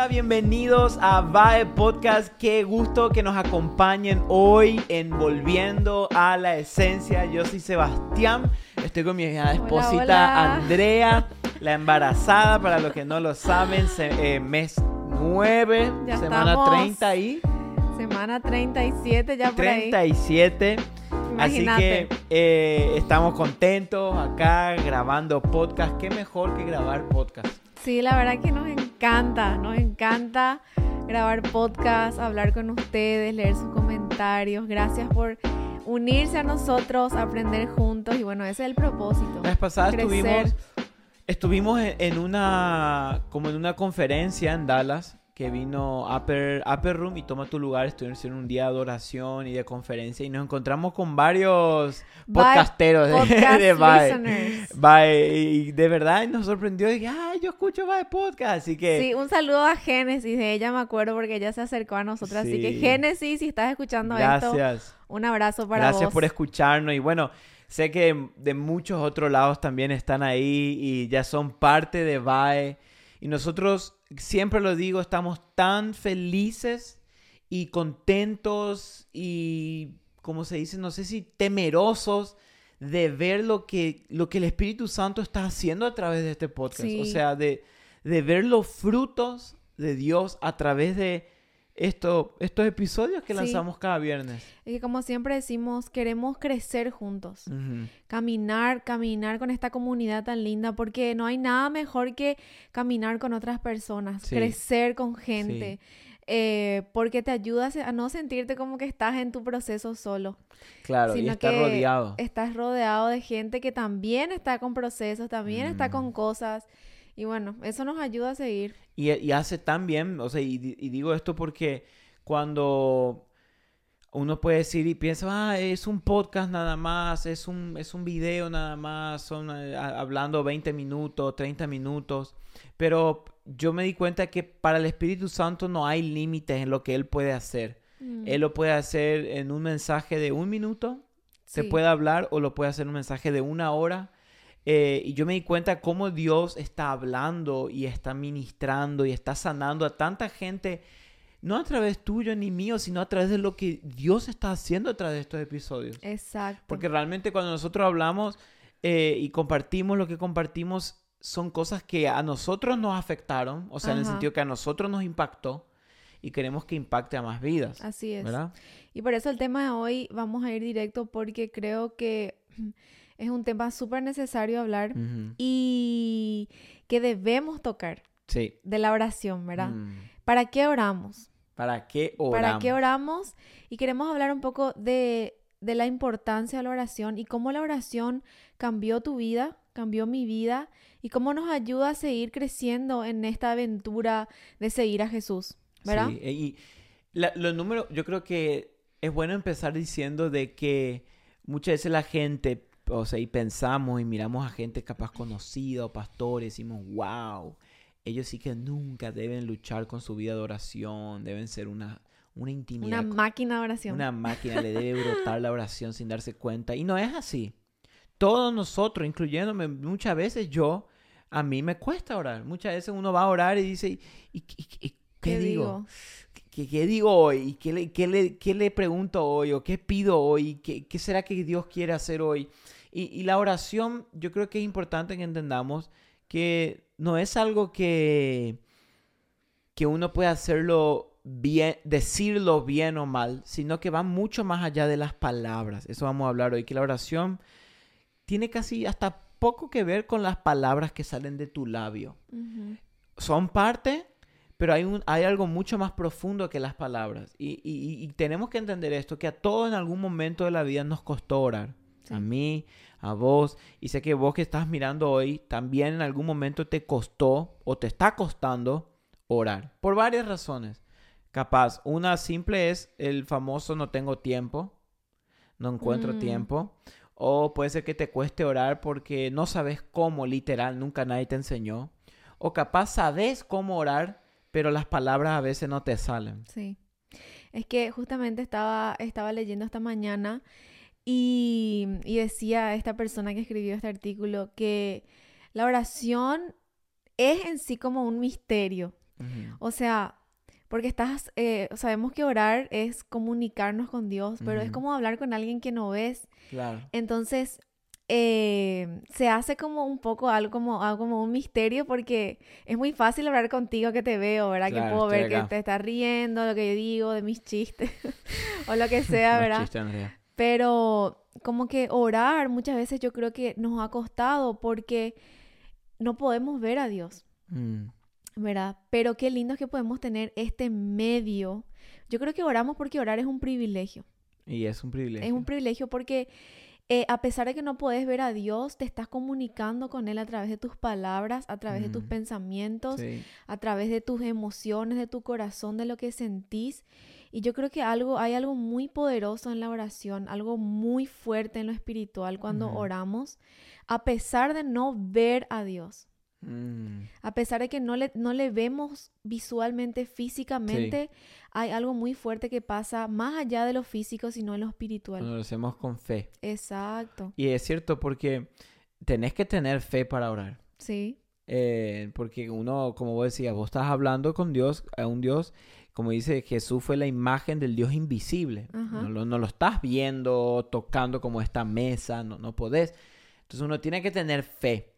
Hola, bienvenidos a VAE Podcast. Qué gusto que nos acompañen hoy en Volviendo a la Esencia. Yo soy Sebastián, estoy con mi esposita hola. Andrea, la embarazada, para los que no lo saben, se- eh, mes 9, Ya semana estamos. 30 y Semana 37 ya por ahí. 37. Así que eh, estamos contentos acá grabando podcast. Qué mejor que grabar podcast. Sí, la verdad que nos encanta, nos encanta grabar podcast, hablar con ustedes, leer sus comentarios. Gracias por unirse a nosotros, aprender juntos y bueno, ese es el propósito. La vez pasada Crecer. estuvimos, estuvimos en, en una, como en una conferencia en Dallas que vino Upper, Upper Room y Toma tu lugar. Estuvieron haciendo un día de adoración y de conferencia y nos encontramos con varios podcasteros de, Podcast de Bye. Bye. Y de verdad nos sorprendió. Dije, ay, yo escucho Bye Podcast. Así que Sí, un saludo a Génesis, de ella me acuerdo porque ella se acercó a nosotros, así que Sí. Génesis, si estás escuchando esto, gracias. un abrazo para Gracias vos. por escucharnos y bueno, sé que de muchos otros lados también están ahí y ya son parte de VAE. Y nosotros, siempre lo digo, estamos tan felices y contentos y, como se dice, no sé si temerosos de ver lo que, lo que el Espíritu Santo está haciendo a través de este podcast. O sea, de, de ver los frutos de Dios a través de esto, estos episodios que Sí. lanzamos cada viernes. Y que como siempre decimos, queremos crecer juntos. Caminar, caminar con esta comunidad tan linda, porque no hay nada mejor que caminar con otras personas, Sí. crecer con gente, eh, porque te ayuda a no sentirte como que estás en tu proceso solo, Claro, y sino está que rodeado. estás rodeado de gente que también está con procesos, también está Mm. con cosas, y bueno, eso nos ayuda a seguir. Y, y hace tan bien, o sea, y, di- y digo esto porque cuando uno puede decir y piensa, ah, es un podcast nada más, es un, es un video nada más, son eh, a- hablando 20 minutos, 30 minutos, pero yo me di cuenta que para el Espíritu Santo no hay límites en lo que Él puede hacer. Mm, Él lo puede hacer en un mensaje de un minuto, se puede hablar o lo puede hacer en un mensaje de una hora. Eh, y yo me di cuenta cómo Dios está hablando y está ministrando y está sanando a tanta gente, no a través tuyo ni mío, sino a través de lo que Dios está haciendo a través de estos episodios. Exacto. Porque realmente cuando nosotros hablamos eh, y compartimos lo que compartimos, son cosas que a nosotros nos afectaron, o sea, en el sentido que a nosotros nos impactó y queremos que impacte a más vidas. Así es. ¿Verdad? Y por eso el tema de hoy vamos a ir directo porque creo que es un tema súper necesario hablar y que debemos tocar Sí. de la oración, ¿verdad? Mm. ¿Para qué oramos? ¿Para qué oramos? ¿Para qué oramos? Y queremos hablar un poco de, de la importancia de la oración y cómo la oración cambió tu vida, cambió mi vida y cómo nos ayuda a seguir creciendo en esta aventura de seguir a Jesús, ¿verdad? Sí, y la- los números, yo creo que es bueno empezar diciendo de que muchas veces la gente, o sea, y pensamos y miramos a gente capaz conocida o pastores, decimos, wow, ellos sí que nunca deben luchar con su vida de oración, deben ser una, una intimidad, Una máquina de oración. una máquina, le debe brotar la oración sin darse cuenta. Y no es así. Todos nosotros, incluyéndome, muchas veces yo, a mí me cuesta orar. Muchas veces uno va a orar y dice, ¿y, y- y- y qué, digo? ¿Qué, qué digo hoy? ¿Y ¿Qué le, qué, le, qué le pregunto hoy? ¿O qué pido hoy? ¿Qué, qué será que Dios quiere hacer hoy? Y, y la oración, yo creo que es importante que entendamos que no es algo que, que uno puede hacerlo bien, decirlo bien o mal, sino que va mucho más allá de las palabras. Eso vamos a hablar hoy, que la oración tiene casi hasta poco que ver con las palabras que salen de tu labio son parte, pero hay, un, hay algo mucho más profundo que las palabras. Y, y- y tenemos que entender esto, que a todos en algún momento de la vida nos costó orar. Sí. A mí, a vos, y sé que vos que estás mirando hoy, también en algún momento te costó o te está costando orar, por varias razones. Capaz, una simple es el famoso no tengo tiempo, no encuentro Mm. tiempo. O puede ser que te cueste orar porque no sabes cómo, literal, nunca nadie te enseñó. O capaz sabes cómo orar, pero las palabras a veces no te salen. Sí. Es que justamente estaba, estaba leyendo esta mañana y, y decía esta persona que escribió este artículo que la oración es en sí como un misterio. O sea, porque estás, eh, sabemos que orar es comunicarnos con Dios, pero es como hablar con alguien que no ves. Claro. Entonces, eh, se hace como un poco algo como, algo como un misterio porque es muy fácil hablar contigo que te veo, ¿verdad? Claro, que puedo ver que te estás riendo, lo que yo digo, de mis chistes o lo que sea, ¿verdad? Pero como que orar muchas veces yo creo que nos ha costado porque no podemos ver a Dios, Mm. ¿verdad? Pero qué lindo es que podemos tener este medio. Yo creo que oramos porque orar es un privilegio. Y es un privilegio. Es un privilegio porque eh, a pesar de que no puedes ver a Dios, te estás comunicando con Él a través de tus palabras, a través de tus Mm. pensamientos, Sí. a través de tus emociones, de tu corazón, de lo que sentís. Y yo creo que algo, hay algo muy poderoso en la oración, algo muy fuerte en lo espiritual cuando oramos, a pesar de no ver a Dios. Mm. A pesar de que no le, no le vemos visualmente, físicamente, hay algo muy fuerte que pasa más allá de lo físico, sino en lo espiritual. Cuando lo hacemos con fe. Exacto. Y es cierto porque tenés que tener fe para orar. Sí. Eh, porque uno, como vos decías, vos estás hablando con Dios, a un Dios, como dice Jesús, fue la imagen del Dios invisible. No, lo, no lo estás viendo, tocando como esta mesa, no, no podés. Entonces uno tiene que tener fe.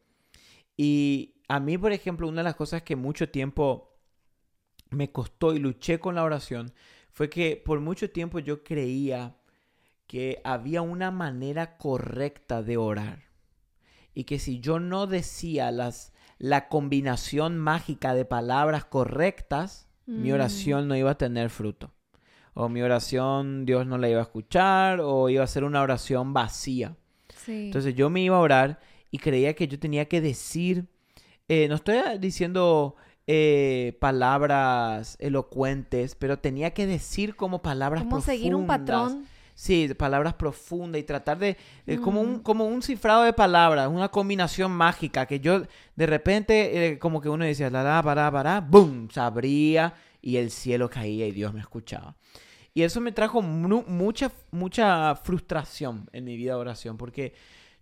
Y a mí, por ejemplo, una de las cosas que mucho tiempo me costó y luché con la oración fue que por mucho tiempo yo creía que había una manera correcta de orar. Y que si yo no decía las, la combinación mágica de palabras correctas, mi Mm. oración no iba a tener fruto. O mi oración Dios no la iba a escuchar, o iba a ser una oración vacía. Sí. Entonces yo me iba a orar y creía que yo tenía que decir, eh, no estoy diciendo eh, palabras elocuentes, pero tenía que decir como palabras como seguir un profundas. patrón. Sí, palabras profundas y tratar de, de como, un, Mm. como un cifrado de palabras, una combinación mágica que yo de repente eh, como que uno decía, la, la, para, para, boom, se abría y el cielo caía y Dios me escuchaba. Y eso me trajo mu- mucha, mucha frustración en mi vida de oración, porque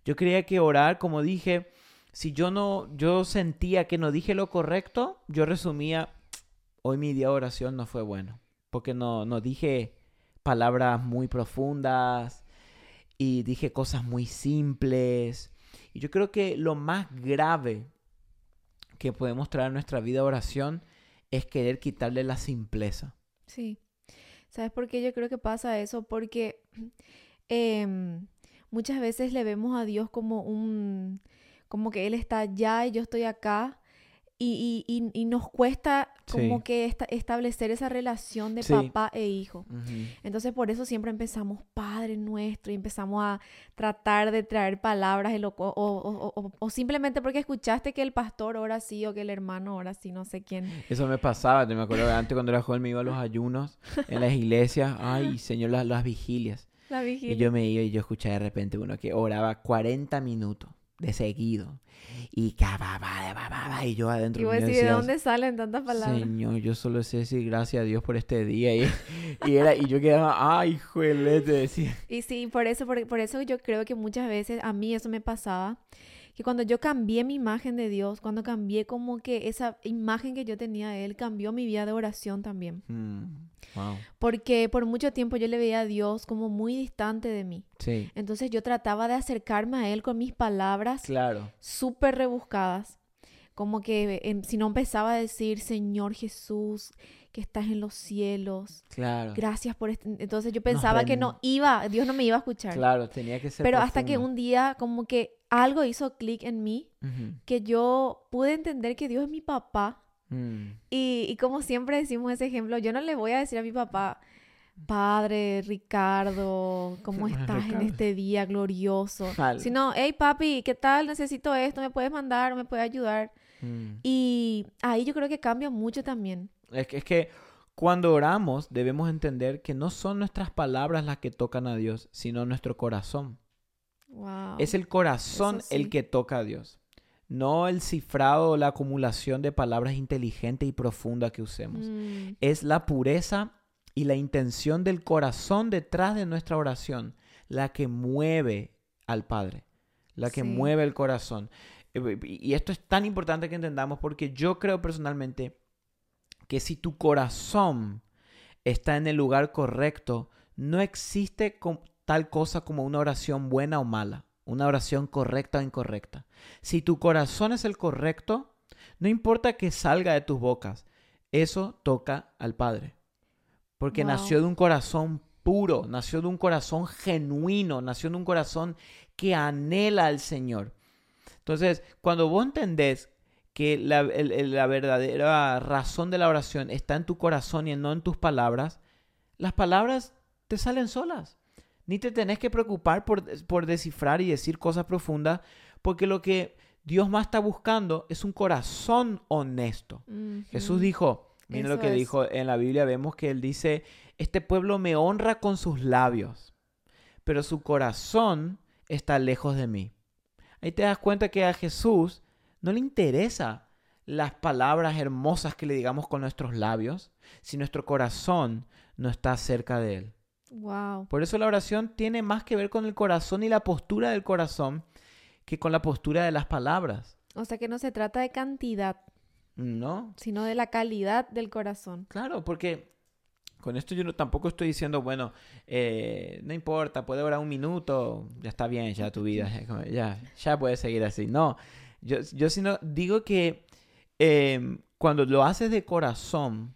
yo creía que orar, como dije, si yo no, yo sentía que no dije lo correcto, yo resumía, hoy mi día de oración no fue bueno, porque no, no dije palabras muy profundas y dije cosas muy simples. Y yo creo que lo más grave que podemos traer a nuestra vida de oración es querer quitarle la simpleza. Sí. ¿Sabes por qué yo creo que pasa eso? Porque em, muchas veces le vemos a Dios como un, como que Él está allá y yo estoy acá. Y, y- y- y nos cuesta como Sí. que esta- establecer esa relación de Sí. papá e hijo. Entonces por eso siempre empezamos Padre nuestro y empezamos a tratar de traer palabras elo- o, o- o- o- o simplemente porque escuchaste que el pastor ora así o que el hermano ora así, no sé quién. Eso me pasaba, te me acuerdo que antes cuando era joven me iba a los ayunos en las iglesias, ay Señor, las, las vigilias. La Y yo me iba y yo escuchaba de repente uno que oraba 40 minutos de seguido. Y cababa, bababa, y yo adentro Y vos decís, ¿de dónde salen tantas palabras? Señor, yo solo sé decir gracias a Dios por este día. Y, y era, y yo quedaba, ay, juele, te decía. Y sí, por eso, por, por eso yo creo que muchas veces a mí eso me pasaba, que cuando yo cambié mi imagen de Dios, cuando cambié como que esa imagen que yo tenía de Él, cambió mi vida de oración también. Mm, wow. Porque por mucho tiempo yo le veía a Dios como muy distante de mí. Sí, Entonces yo trataba de acercarme a Él con mis palabras claro. súper rebuscadas. Como que em, si no empezaba a decir, Señor Jesús, que estás en los cielos, Claro. gracias por este... Entonces yo pensaba que no iba, Dios no me iba a escuchar. Claro, tenía que ser Pero hasta que profundo. un día como que algo hizo clic en mí, que yo pude entender que Dios es mi papá. Mm, Y, y como siempre decimos ese ejemplo, yo no le voy a decir a mi papá, Padre Ricardo, ¿cómo estás en este día glorioso? Vale. Sino, hey papi, ¿qué tal? Necesito esto, ¿me puedes mandar? ¿Me puedes ayudar? mm. Y ahí yo creo que cambia mucho también. Es que, es que cuando oramos debemos entender que no son nuestras palabras las que tocan a Dios, sino nuestro corazón. Wow. Es el corazón sí. el que toca a Dios. No el cifrado o la acumulación de palabras inteligentes y profundas que usemos. Mm, Es la pureza y la intención del corazón detrás de nuestra oración la que mueve al Padre, la que Sí. mueve el corazón. Eh, Y esto es tan importante que entendamos porque yo creo personalmente que si tu corazón está en el lugar correcto, no existe tal cosa como una oración buena o mala, una oración correcta o incorrecta. Si tu corazón es el correcto, no importa que salga de tus bocas, eso toca al Padre. Porque nació de un corazón puro, nació de un corazón genuino, nació de un corazón que anhela al Señor. Entonces, cuando vos entendés que la, verdadera razón de la oración está en tu corazón y no en tus palabras, las palabras te salen solas. Ni te tenés que preocupar por, por descifrar y decir cosas profundas, porque lo que Dios más está buscando es un corazón honesto. Jesús dijo, Miren lo que dijo en la Biblia, vemos que él dice, este pueblo me honra con sus labios, pero su corazón está lejos de mí. Ahí te das cuenta que a Jesús no le interesa las palabras hermosas que le digamos con nuestros labios si nuestro corazón no está cerca de él. Wow. Por eso la oración tiene más que ver con el corazón y la postura del corazón que con la postura de las palabras. O sea que no se trata de cantidad. No. Sino de la calidad del corazón. Claro, porque con esto yo no, tampoco estoy diciendo, bueno, eh, no importa, puede durar un minuto, ya está bien, ya tu vida, ya, ya puedes seguir así. No, yo, yo sino digo que em, cuando lo haces de corazón,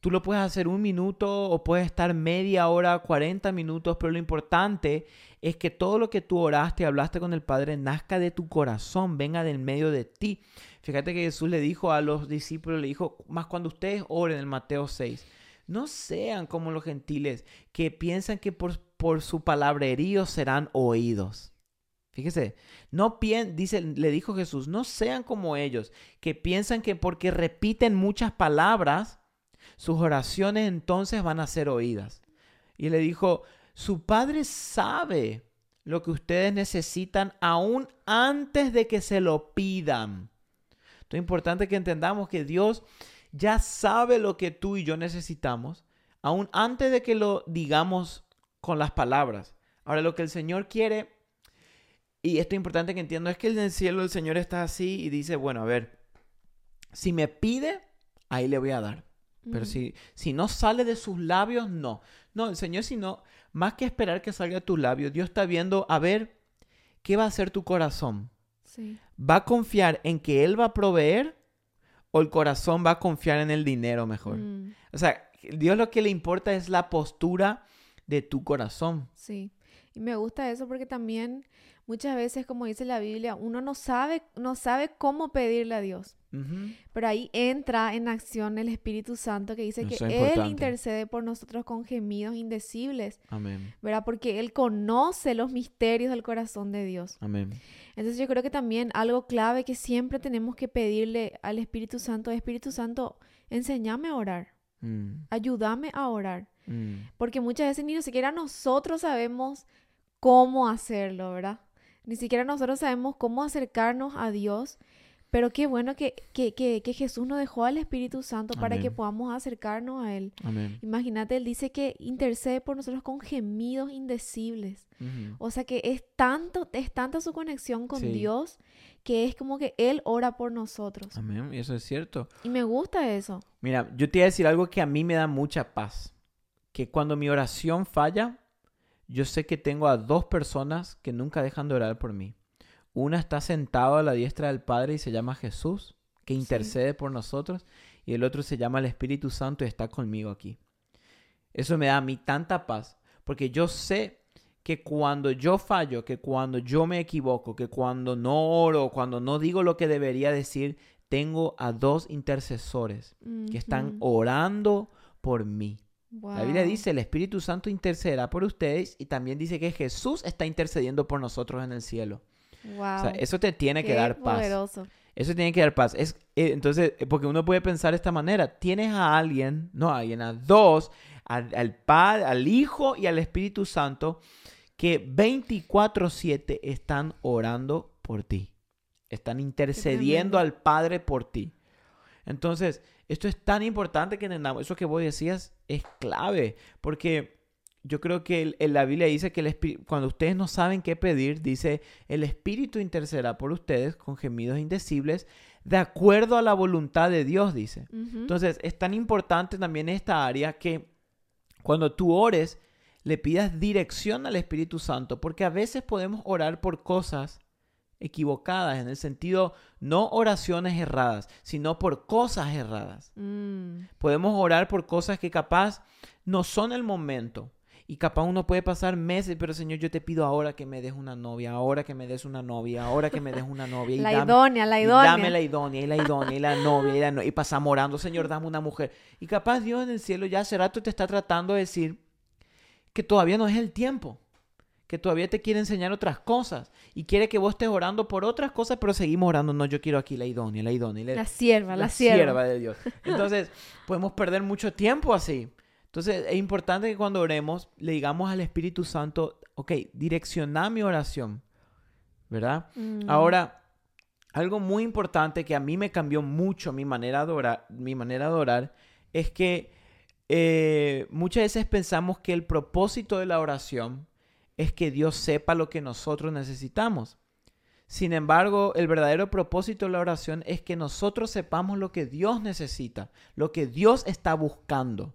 tú lo puedes hacer un minuto o puedes estar media hora, 40 minutos, pero lo importante es que todo lo que tú oraste, hablaste con el Padre, nazca de tu corazón, venga del medio de ti. Fíjate que Jesús le dijo a los discípulos, le dijo, más cuando ustedes oren en Mateo 6, no sean como los gentiles que piensan que por, por su palabrerío serán oídos. Fíjese, no dice, le dijo Jesús, no sean como ellos, que piensan que porque repiten muchas palabras, sus oraciones entonces van a ser oídas. Y le dijo, su Padre sabe lo que ustedes necesitan aún antes de que se lo pidan. Entonces es importante que entendamos que Dios ya sabe lo que tú y yo necesitamos, aún antes de que lo digamos con las palabras. Ahora lo que el Señor quiere, y esto es importante que entiendo, es que en el cielo el Señor está así y dice, bueno, a ver, si me pide, ahí le voy a dar. Pero si, si no sale de sus labios, no. No, el Señor, si no, más que esperar que salga de tus labios, Dios está viendo, a ver, ¿qué va a hacer tu corazón? ¿Va a confiar en que Él va a proveer o el corazón va a confiar en el dinero mejor? Mm. O sea, Dios lo que le importa es la postura de tu corazón. Sí. Y me gusta eso porque también muchas veces, como dice la Biblia, uno no sabe, no sabe cómo pedirle a Dios. Pero ahí entra en acción el Espíritu Santo que dice que Él intercede por nosotros con gemidos indecibles. Amén. ¿Verdad? Porque Él conoce los misterios del corazón de Dios. Amén. Entonces yo creo que también algo clave que siempre tenemos que pedirle al Espíritu Santo, Espíritu Santo, enséñame a orar. Mm. Ayúdame a orar. Mm. Porque muchas veces ni siquiera nosotros sabemos cómo hacerlo, ¿verdad? Ni siquiera nosotros sabemos cómo acercarnos a Dios pero qué bueno que, que, que, Jesús nos dejó al Espíritu Santo para que podamos acercarnos a Él. Imagínate, Él dice que intercede por nosotros con gemidos indecibles. O sea que es tanto, es tanta su conexión con Dios que es como que Él ora por nosotros. Amén, y eso es cierto. Y me gusta eso. Mira, yo te voy a decir algo que a mí me da mucha paz. Que cuando mi oración falla, yo sé que tengo a dos personas que nunca dejan de orar por mí. Una está sentado a la diestra del Padre y se llama Jesús, que intercede por nosotros, y el otro se llama el Espíritu Santo y está conmigo aquí. Eso me da a mí tanta paz, porque yo sé que cuando yo fallo, que cuando yo me equivoco, que cuando no oro, cuando no digo lo que debería decir, tengo a dos intercesores que están orando por mí. La Biblia dice, el Espíritu Santo intercederá por ustedes y también dice que Jesús está intercediendo por nosotros en el cielo. O sea, eso te tiene que dar paz. Eso tiene que dar paz. Es, eh, entonces, eh, porque uno puede pensar de esta manera, tienes a alguien, no a alguien, a dos, al, Padre, al Hijo y al Espíritu Santo, que 24/7 están orando por ti. Están intercediendo al Padre por ti. Entonces, esto es tan importante que entendamos. Eso que vos decías es clave, porque yo creo que el- el- la Biblia dice que el cuando ustedes no saben qué pedir, dice, el Espíritu intercederá por ustedes con gemidos indecibles, de acuerdo a la voluntad de Dios, dice. Entonces, es tan importante también esta área que cuando tú ores, le pidas dirección al Espíritu Santo, porque a veces podemos orar por cosas equivocadas, en el sentido, no oraciones erradas, sino por cosas erradas. Mm, Podemos orar por cosas que capaz no son el momento. Y capaz uno puede pasar meses, pero Señor, yo te pido ahora que me des una novia, ahora que me des una novia, ahora que me des una novia. Y La dame- idónea, la y idónea. dame la idónea, y la idónea, y la novia, y, la no- y pasamos orando, Señor, dame una mujer. Y capaz Dios en el cielo ya hace rato te está tratando de decir que todavía no es el tiempo, que todavía te quiere enseñar otras cosas y quiere que vos estés orando por otras cosas, pero seguimos orando. No, yo quiero aquí la idónea, la idónea. la- La sierva, la, la sierva. sierva de Dios. Entonces, podemos perder mucho tiempo así. Entonces, es importante que cuando oremos le digamos al Espíritu Santo, ok, direcciona mi oración, ¿verdad? Mm, Ahora, algo muy importante que a mí me cambió mucho mi manera de orar, mi manera de orar es que eh, muchas veces pensamos que el propósito de la oración es que Dios sepa lo que nosotros necesitamos. Sin embargo, el verdadero propósito de la oración es que nosotros sepamos lo que Dios necesita, lo que Dios está buscando.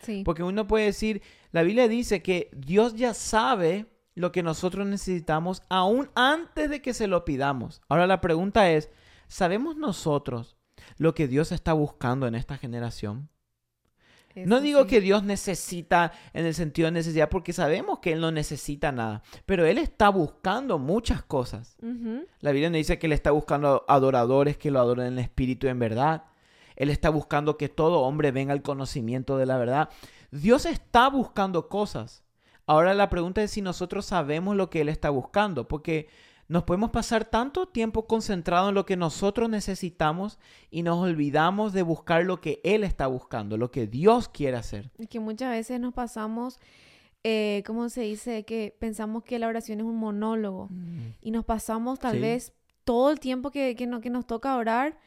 sí. Porque uno puede decir, la Biblia dice que Dios ya sabe lo que nosotros necesitamos aún antes de que se lo pidamos. Ahora la pregunta es, ¿sabemos nosotros lo que Dios está buscando en esta generación? No digo sí. que Dios necesita en el sentido de necesidad, porque sabemos que Él no necesita nada, pero Él está buscando muchas cosas. La Biblia nos dice que Él está buscando adoradores que lo adoren en espíritu y en verdad. Él está buscando que todo hombre venga al conocimiento de la verdad. Dios está buscando cosas. Ahora la pregunta es si nosotros sabemos lo que Él está buscando, porque nos podemos pasar tanto tiempo concentrado en lo que nosotros necesitamos y nos olvidamos de buscar lo que Él está buscando, lo que Dios quiere hacer. Y que muchas veces nos pasamos, eh, ¿cómo se dice? Que pensamos que la oración es un monólogo. Y nos pasamos tal Sí. vez todo el tiempo que, que, no- que nos toca orar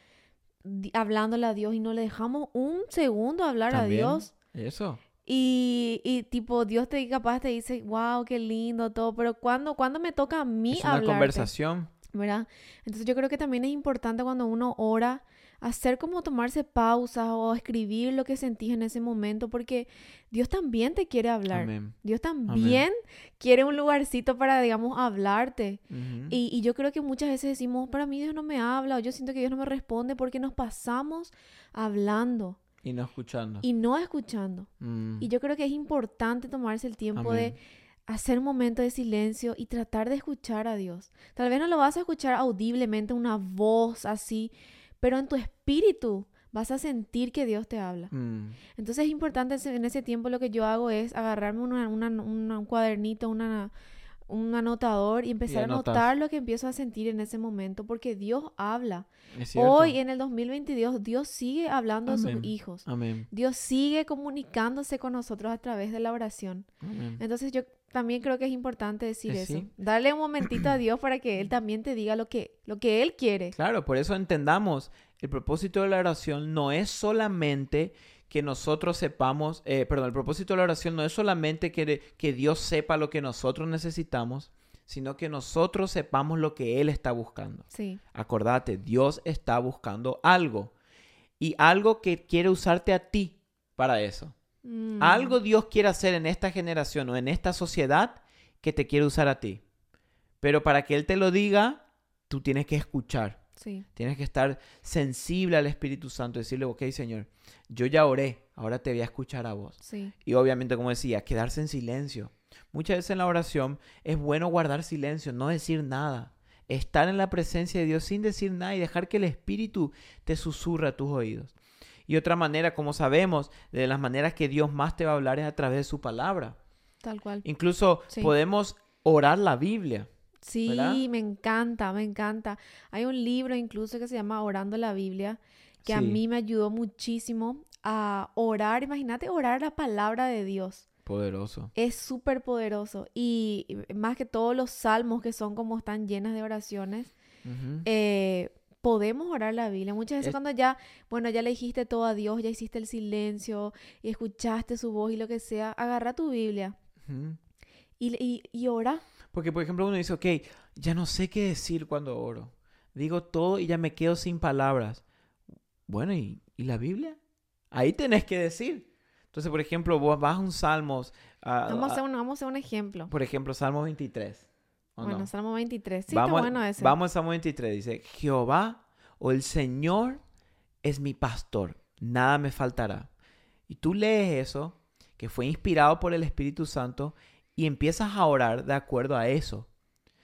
hablándole a Dios y no le dejamos un segundo hablar a Dios. Eso. Y, y tipo, Dios te capaz te dice, wow, qué lindo todo, pero cuando cuando me toca a mí Es una hablarte? conversación. ¿verdad? Entonces yo creo que también es importante cuando uno ora hacer como tomarse pausas o escribir lo que sentís en ese momento porque Dios también te quiere hablar. Amén. Dios también quiere un lugarcito para, digamos, hablarte. Y, y yo creo que muchas veces decimos, para mí Dios no me habla o yo siento que Dios no me responde porque nos pasamos hablando Y no escuchando. y no escuchando. Mm. Y yo creo que es importante tomarse el tiempo de hacer un momento de silencio y tratar de escuchar a Dios. Tal vez no lo vas a escuchar audiblemente, una voz así, pero en tu espíritu vas a sentir que Dios te habla. Mm. Entonces es importante en ese tiempo lo que yo hago es agarrarme una- una- una- un cuadernito, una, un anotador y empezar a anotas. notar lo que empiezo a sentir en ese momento, porque Dios habla. Hoy en el 2022 Dios sigue hablando a sus Amén. hijos. Amén. Dios sigue comunicándose con nosotros a través de la oración. Amén. Entonces yo también creo que es importante decir Eh, eso. sí. Darle un momentito a Dios para que Él también te diga lo que, lo que Él quiere. Claro, por eso entendamos, el propósito de la oración no es solamente que nosotros sepamos, eh, perdón, el propósito de la oración no es solamente que, que Dios sepa lo que nosotros necesitamos, sino que nosotros sepamos lo que Él está buscando. Sí. Acordate, Dios está buscando algo y algo que quiere usarte a ti para eso. Mm, Algo Dios quiere hacer en esta generación o en esta sociedad que te quiere usar a ti. Pero para que Él te lo diga, tú tienes que escuchar. Sí. Tienes que estar sensible al Espíritu Santo. Decirle, ok, Señor, yo ya oré, ahora te voy a escuchar a vos. Sí. Y obviamente, como decía, quedarse en silencio. Muchas veces en la oración es bueno guardar silencio, no decir nada. Estar en la presencia de Dios sin decir nada y dejar que el Espíritu te susurre a tus oídos. Y otra manera, como sabemos, de las maneras que Dios más te va a hablar es a través de su palabra. Tal cual. Incluso Sí. podemos orar la Biblia. Sí, ¿verdad? me encanta, me encanta. Hay un libro incluso que se llama Orando la Biblia, que a mí me ayudó muchísimo a orar. Imagínate orar la palabra de Dios. Poderoso. Es súper poderoso. Y más que todos los salmos que son como están llenas de oraciones, eh, podemos orar la Biblia. Muchas veces Es- cuando ya, bueno, ya le dijiste todo a Dios, ya hiciste el silencio y escuchaste su voz y lo que sea, agarra tu Biblia. Y, y, y ora. Porque, por ejemplo, uno dice, ok, ya no sé qué decir cuando oro. Digo todo y ya me quedo sin palabras. Bueno, ¿y, y la Biblia? Ahí tenés que decir. Entonces, por ejemplo, vos vas a un Salmos, a- Vamos a a- hacer un, vamos a hacer un ejemplo. por ejemplo, Salmo 23. ¿o Bueno, no? Salmo 23. Sí, vamos, está bueno ese. Vamos al Salmo 23. Dice, Jehová o el Señor es mi pastor, nada me faltará. Y tú lees eso, que fue inspirado por el Espíritu Santo, y empiezas a orar de acuerdo a eso.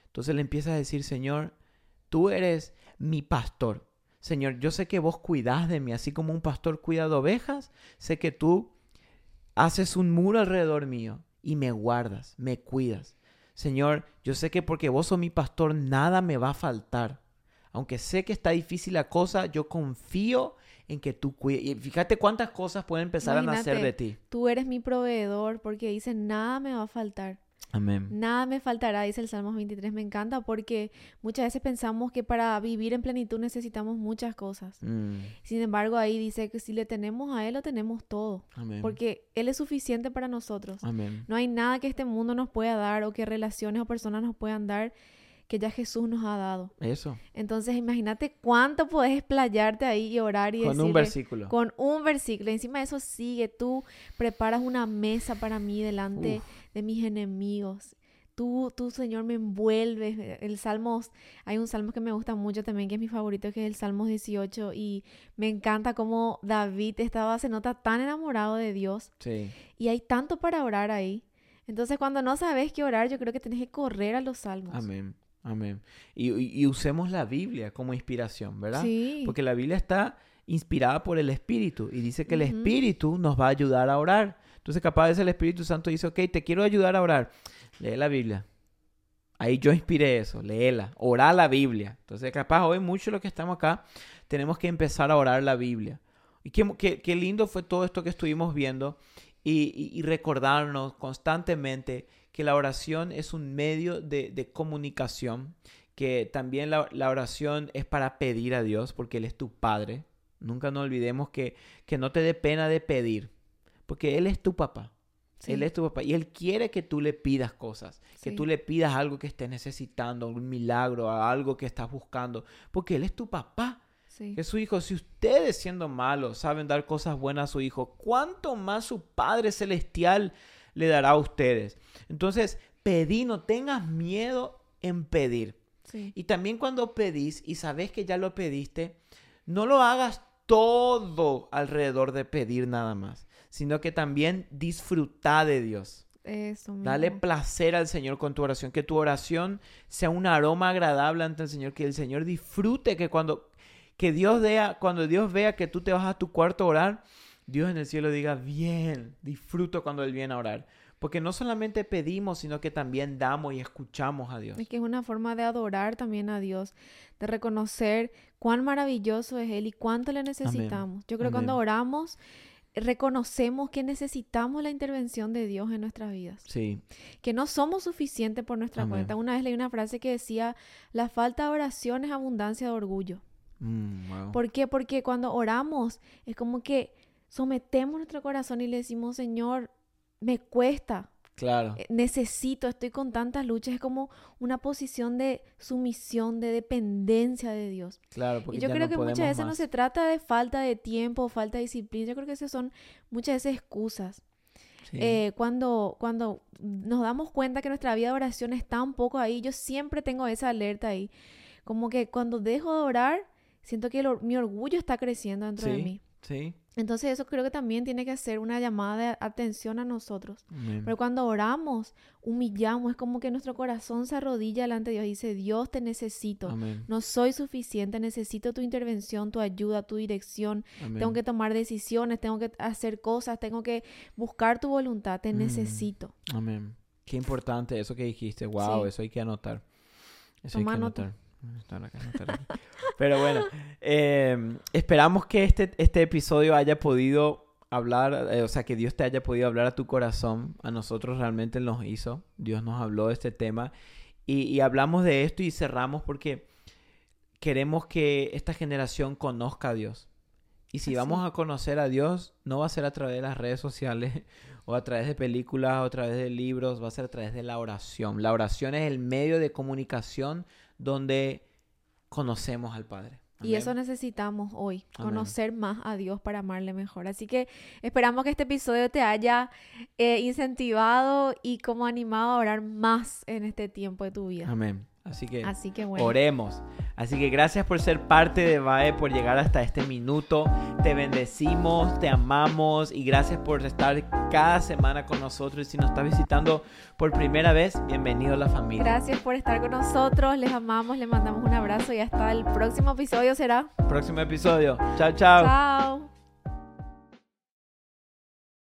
Entonces le empiezas a decir, Señor, tú eres mi pastor. Señor, yo sé que vos cuidás de mí, así como un pastor cuida de ovejas, sé que tú haces un muro alrededor mío y me guardas, me cuidas. Señor, yo sé que porque vos sos mi pastor, nada me va a faltar. Aunque sé que está difícil la cosa, yo confío en que tú cuides. Y fíjate cuántas cosas pueden empezar a nacer de ti. Tú eres mi proveedor porque dice, nada me va a faltar. Amén. Nada me faltará, dice el Salmos 23. Me encanta porque muchas veces pensamos que para vivir en plenitud necesitamos muchas cosas. Mm, Sin embargo, ahí dice que si le tenemos a Él, lo tenemos todo. amén. Porque Él es suficiente para nosotros. Amén. No hay nada que este mundo nos pueda dar o que relaciones o personas nos puedan dar que ya Jesús nos ha dado. Eso. Entonces, imagínate cuánto puedes explayarte ahí y orar y Con un versículo. Con un versículo. Encima de eso sigue, tú preparas una mesa para mí delante de mis enemigos. Tú, tú, Señor, me envuelves. El Salmos, hay un salmo que me gusta mucho también, que es mi favorito, que es el Salmos 18. Y me encanta cómo David estaba, se nota tan enamorado de Dios. Sí. Y hay tanto para orar ahí. Entonces, cuando no sabes qué orar, yo creo que tienes que correr a los salmos. Amén. Amén. Y, usemos la Biblia como inspiración, ¿verdad? Sí. Porque la Biblia está inspirada por el Espíritu y dice que el. Espíritu nos va a ayudar a orar. Entonces, capaz es el Espíritu Santo dice, ok, te quiero ayudar a orar. Lee la Biblia. Ahí yo inspiré eso, léela, orar la Biblia. Entonces, capaz hoy mucho lo que estamos acá, tenemos que empezar a orar la Biblia. Y qué, qué- qué lindo fue todo esto que estuvimos viendo y, y- y recordarnos constantemente que la oración es un medio de, de comunicación, que también la, la oración es para pedir a Dios, porque Él es tu Padre. Nunca nos olvidemos que, que no te dé pena de pedir, porque Él es tu papá. Sí. Él es tu papá y Él quiere que tú le pidas cosas, que tú le pidas algo que estés necesitando, un milagro, algo que estás buscando, porque Él es tu papá. Sí. Que su hijo, si ustedes siendo malos saben dar cosas buenas a su hijo, ¿cuánto más su Padre Celestial le dará a ustedes? Entonces, pedí, no tengas miedo en pedir. Sí. Y también cuando pedís y sabes que ya lo pediste, no lo hagas todo alrededor de pedir nada más, sino que también disfruta de Dios. Eso mismo. Dale placer al Señor con tu oración, que tu oración sea un aroma agradable ante el Señor, que el Señor disfrute, que cuando que Dios vea, cuando Dios vea que tú te vas a tu cuarto a orar, Dios en el cielo diga, bien, disfruto cuando Él viene a orar. Porque no solamente pedimos, sino que también damos y escuchamos a Dios. Es que es una forma de adorar también a Dios, de reconocer cuán maravilloso es Él y cuánto le necesitamos. Yo creo que cuando oramos, reconocemos que necesitamos la intervención de Dios en nuestras vidas, Sí, que no somos suficientes por nuestra Amén. cuenta. Una vez leí una frase que decía, la falta de oración es abundancia de orgullo. Mm, wow. ¿Por qué? Porque cuando oramos es como que sometemos nuestro corazón y le decimos, Señor, me cuesta, Claro, eh, necesito, estoy con tantas luchas, es como una posición de sumisión, de dependencia de Dios. claro, porque Y yo ya creo no que muchas veces no más. se trata de falta de tiempo, falta de disciplina, yo creo que esas son muchas veces excusas. Sí. Eh, cuando, cuando nos damos cuenta que nuestra vida de oración está un poco ahí, yo siempre tengo esa alerta ahí, como que cuando dejo de orar, siento que or- mi orgullo está creciendo dentro de mí. Sí, Entonces eso creo que también tiene que hacer una llamada de atención a nosotros. Pero cuando oramos, humillamos, es como que nuestro corazón se arrodilla delante de Dios y dice, Dios te necesito. Amén, No soy suficiente, necesito tu intervención, tu ayuda, tu dirección. amén. Tengo que tomar decisiones, tengo que hacer cosas, tengo que buscar tu voluntad, te Mm. necesito. Amén. Qué importante eso que dijiste. Wow, Sí. eso hay que anotar. Eso Toma hay que nota. anotar. Pero bueno, eh, esperamos que este, este episodio haya podido hablar, eh, o sea, que Dios te haya podido hablar a tu corazón. A nosotros realmente nos hizo. Dios nos habló de este tema. Y, y hablamos de esto y cerramos porque queremos que esta generación conozca a Dios. Y si Así. vamos a conocer a Dios, no va a ser a través de las redes sociales o a través de películas o a través de libros, va a ser a través de la oración. La oración es el medio de comunicación donde conocemos al Padre. Y eso necesitamos hoy, Amén. conocer más a Dios para amarle mejor. Así que esperamos que este episodio te haya eh, incentivado y como animado a orar más en este tiempo de tu vida. Amén. Así que Así que bueno. oremos. Así que gracias por ser parte de VAE, por llegar hasta este minuto. Te bendecimos, te amamos y gracias por estar cada semana con nosotros. Y si nos estás visitando por primera vez, bienvenido a la familia. Gracias por estar con nosotros, les amamos, les mandamos un abrazo y hasta el próximo episodio será. Próximo episodio. Chao, chao. Chao.